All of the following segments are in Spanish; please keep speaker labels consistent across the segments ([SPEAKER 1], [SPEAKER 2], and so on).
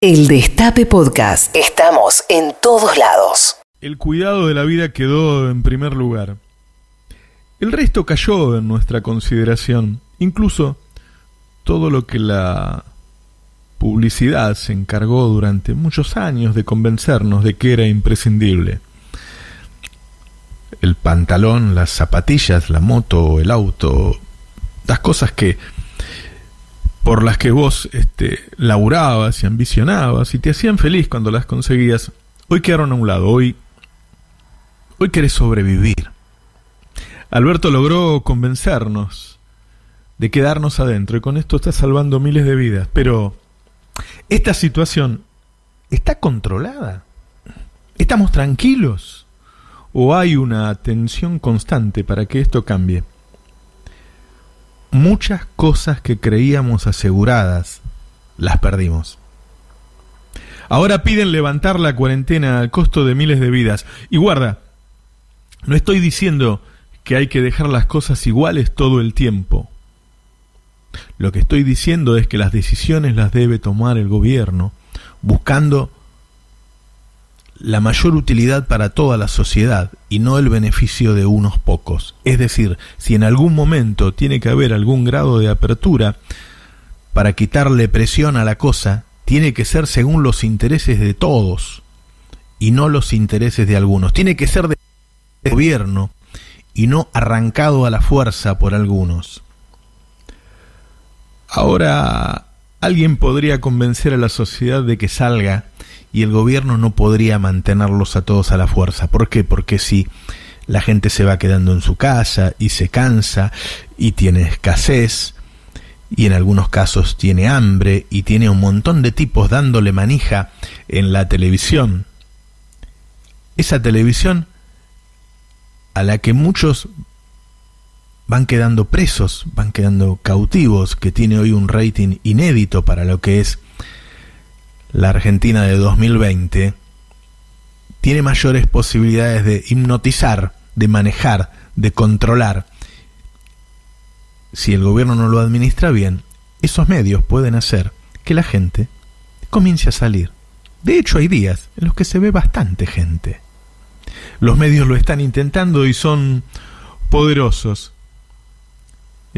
[SPEAKER 1] El Destape Podcast. Estamos en todos lados.
[SPEAKER 2] El cuidado de la vida quedó en primer lugar. El resto cayó en nuestra consideración, incluso todo lo que la publicidad se encargó durante muchos años de convencernos de que era imprescindible. El pantalón, las zapatillas, la moto, el auto, las cosas que por las que vos este, laburabas y ambicionabas y te hacían feliz cuando las conseguías, hoy quedaron a un lado, hoy, hoy querés sobrevivir. Alberto logró convencernos de quedarnos adentro y con esto está salvando miles de vidas, pero esta situación está controlada. ¿Estamos tranquilos? ¿O hay una tensión constante para que esto cambie? Muchas cosas que creíamos aseguradas las perdimos. Ahora piden levantar la cuarentena al costo de miles de vidas. Y guarda, no estoy diciendo que hay que dejar las cosas iguales todo el tiempo. Lo que estoy diciendo es que las decisiones las debe tomar el gobierno, buscando la mayor utilidad para toda la sociedad y no el beneficio de unos pocos. Es decir, si en algún momento tiene que haber algún grado de apertura para quitarle presión a la cosa, tiene que ser según los intereses de todos y no los intereses de algunos. Tiene que ser del gobierno y no arrancado a la fuerza por algunos. Ahora, alguien podría convencer a la sociedad de que salga y el gobierno no podría mantenerlos a todos a la fuerza. ¿Por qué? Porque si la gente se va quedando en su casa y se cansa y tiene escasez y en algunos casos tiene hambre y tiene un montón de tipos dándole manija en la televisión. Esa televisión a la que muchos van quedando presos, van quedando cautivos, que tiene hoy un rating inédito para lo que es la Argentina de 2020 tiene mayores posibilidades de hipnotizar, de manejar, de controlar. Si el gobierno no lo administra bien, esos medios pueden hacer que la gente comience a salir. De hecho, hay días en los que se ve bastante gente. Los medios lo están intentando y son poderosos.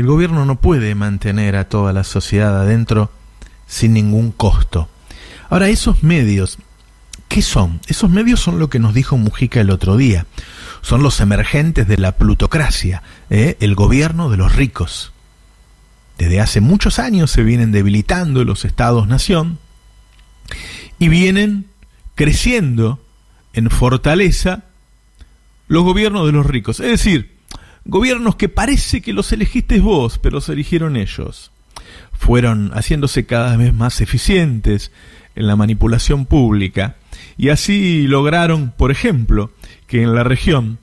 [SPEAKER 2] El gobierno no puede mantener a toda la sociedad adentro sin ningún costo. Ahora, esos medios, ¿qué son? Esos medios son lo que nos dijo Mujica el otro día. Son los emergentes de la plutocracia, ¿eh? el gobierno de los ricos. Desde hace muchos años se vienen debilitando los estados-nación y vienen creciendo en fortaleza los gobiernos de los ricos. Es decir, gobiernos que parece que los elegiste vos, pero los eligieron ellos. Fueron haciéndose cada vez más eficientes, en la manipulación pública y así lograron, por ejemplo, que en la región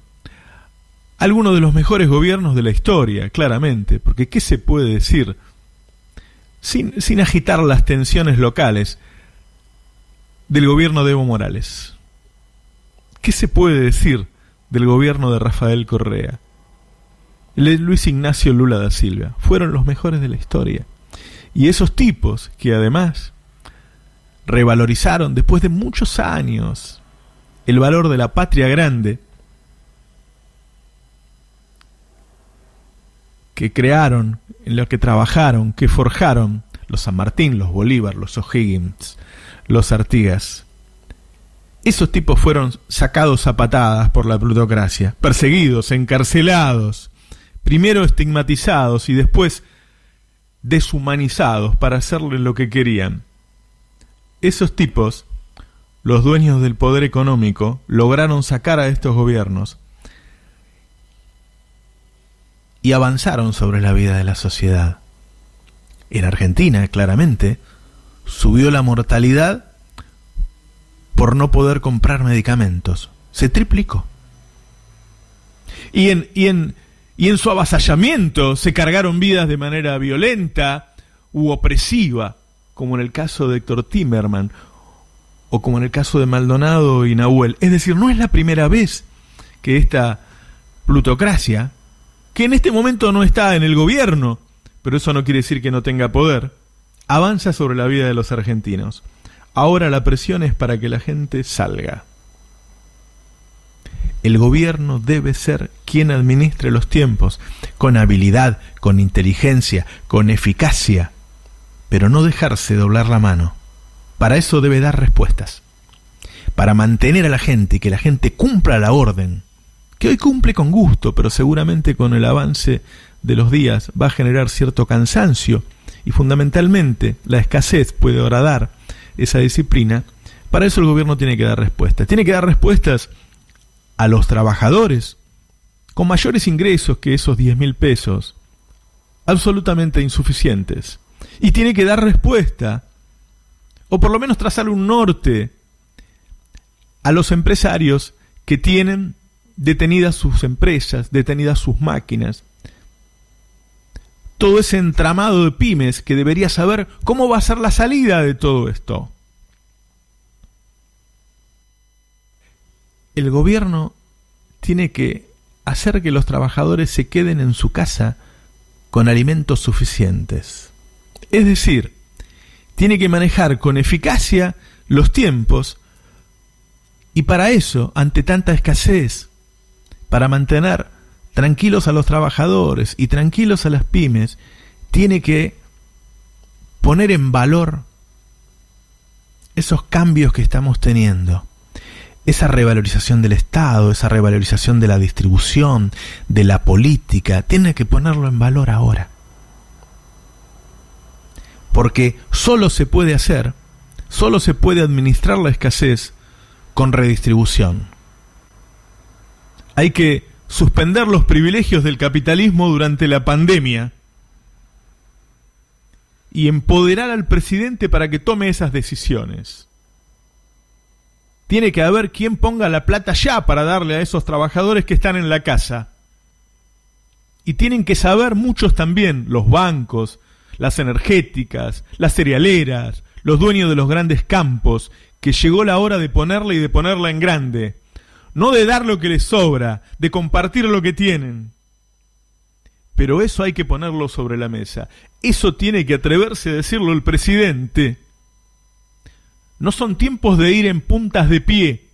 [SPEAKER 2] algunos de los mejores gobiernos de la historia, claramente, porque ¿qué se puede decir sin, sin agitar las tensiones locales del gobierno de Evo Morales? ¿Qué se puede decir del gobierno de Rafael Correa? Luis Ignacio Lula da Silva fueron los mejores de la historia. Y esos tipos que además revalorizaron después de muchos años el valor de la patria grande que crearon, en lo que trabajaron, que forjaron los San Martín, los Bolívar, los O'Higgins, los Artigas. Esos tipos fueron sacados a patadas por la plutocracia, perseguidos, encarcelados, primero estigmatizados y después deshumanizados para hacerle lo que querían esos tipos, los dueños del poder económico, lograron sacar a estos gobiernos y avanzaron sobre la vida de la sociedad. En Argentina, claramente, subió la mortalidad por no poder comprar medicamentos. Se triplicó. Y en, y en, y en su avasallamiento se cargaron vidas de manera violenta u opresiva como en el caso de Héctor Timerman, o como en el caso de Maldonado y Nahuel. Es decir, no es la primera vez que esta plutocracia, que en este momento no está en el gobierno, pero eso no quiere decir que no tenga poder, avanza sobre la vida de los argentinos. ahora la presión es para que la gente salga. El gobierno debe ser quien administre los tiempos, con habilidad, con inteligencia, con eficacia, pero no dejarse doblar la mano. Para eso debe dar respuestas. Para mantener a la gente y que la gente cumpla la orden, que hoy cumple con gusto, pero seguramente con el avance de los días va a generar cierto cansancio y fundamentalmente la escasez puede agradar esa disciplina, para eso el gobierno tiene que dar respuestas. Tiene que dar respuestas a los trabajadores con mayores ingresos que esos 10 mil pesos, absolutamente insuficientes. Y tiene que dar respuesta, o por lo menos trazar un norte, a los empresarios que tienen detenidas sus empresas, detenidas sus máquinas, todo ese entramado de pymes que debería saber cómo va a ser la salida de todo esto. El gobierno tiene que hacer que los trabajadores se queden en su casa con alimentos suficientes. Es decir, tiene que manejar con eficacia los tiempos y para eso, ante tanta escasez, para mantener tranquilos a los trabajadores y tranquilos a las pymes, tiene que poner en valor esos cambios que estamos teniendo. Esa revalorización del Estado, esa revalorización de la distribución, de la política, tiene que ponerlo en valor ahora. Porque solo se puede hacer, solo se puede administrar la escasez con redistribución. Hay que suspender los privilegios del capitalismo durante la pandemia y empoderar al presidente para que tome esas decisiones. Tiene que haber quien ponga la plata ya para darle a esos trabajadores que están en la casa. Y tienen que saber muchos también, los bancos, las energéticas, las cerealeras, los dueños de los grandes campos, que llegó la hora de ponerla y de ponerla en grande no de dar lo que les sobra, de compartir lo que tienen. Pero eso hay que ponerlo sobre la mesa. Eso tiene que atreverse a decirlo el presidente. No son tiempos de ir en puntas de pie,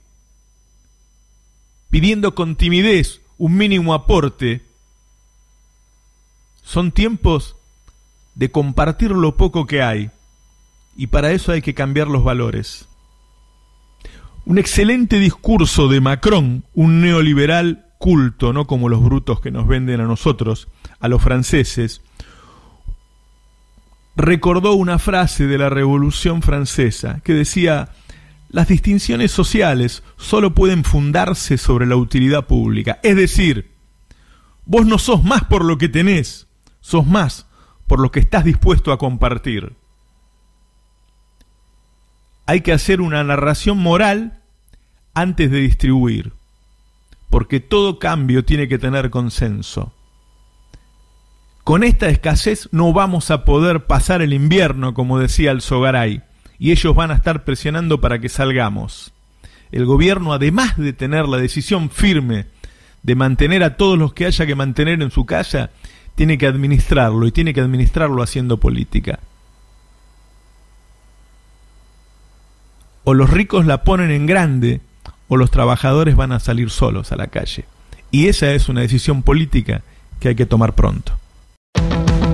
[SPEAKER 2] pidiendo con timidez un mínimo aporte. Son tiempos de compartir lo poco que hay. Y para eso hay que cambiar los valores un excelente discurso de Macron, un neoliberal culto, no como los brutos que nos venden a nosotros, a los franceses, recordó una frase de la Revolución Francesa que decía, las distinciones sociales solo pueden fundarse sobre la utilidad pública. Es decir, vos no sos más por lo que tenés, sos más por lo que estás dispuesto a compartir hay que hacer una narración moral antes de distribuir, porque todo cambio tiene que tener consenso. Con esta escasez no vamos a poder pasar el invierno, como decía el Sogaray, y ellos van a estar presionando para que salgamos. El gobierno, además de tener la decisión firme de mantener a todos los que haya que mantener en su casa, tiene que administrarlo y tiene que administrarlo haciendo política. o los ricos la ponen en grande o los trabajadores van a salir solos a la calle. Y esa es una decisión política que hay que tomar pronto.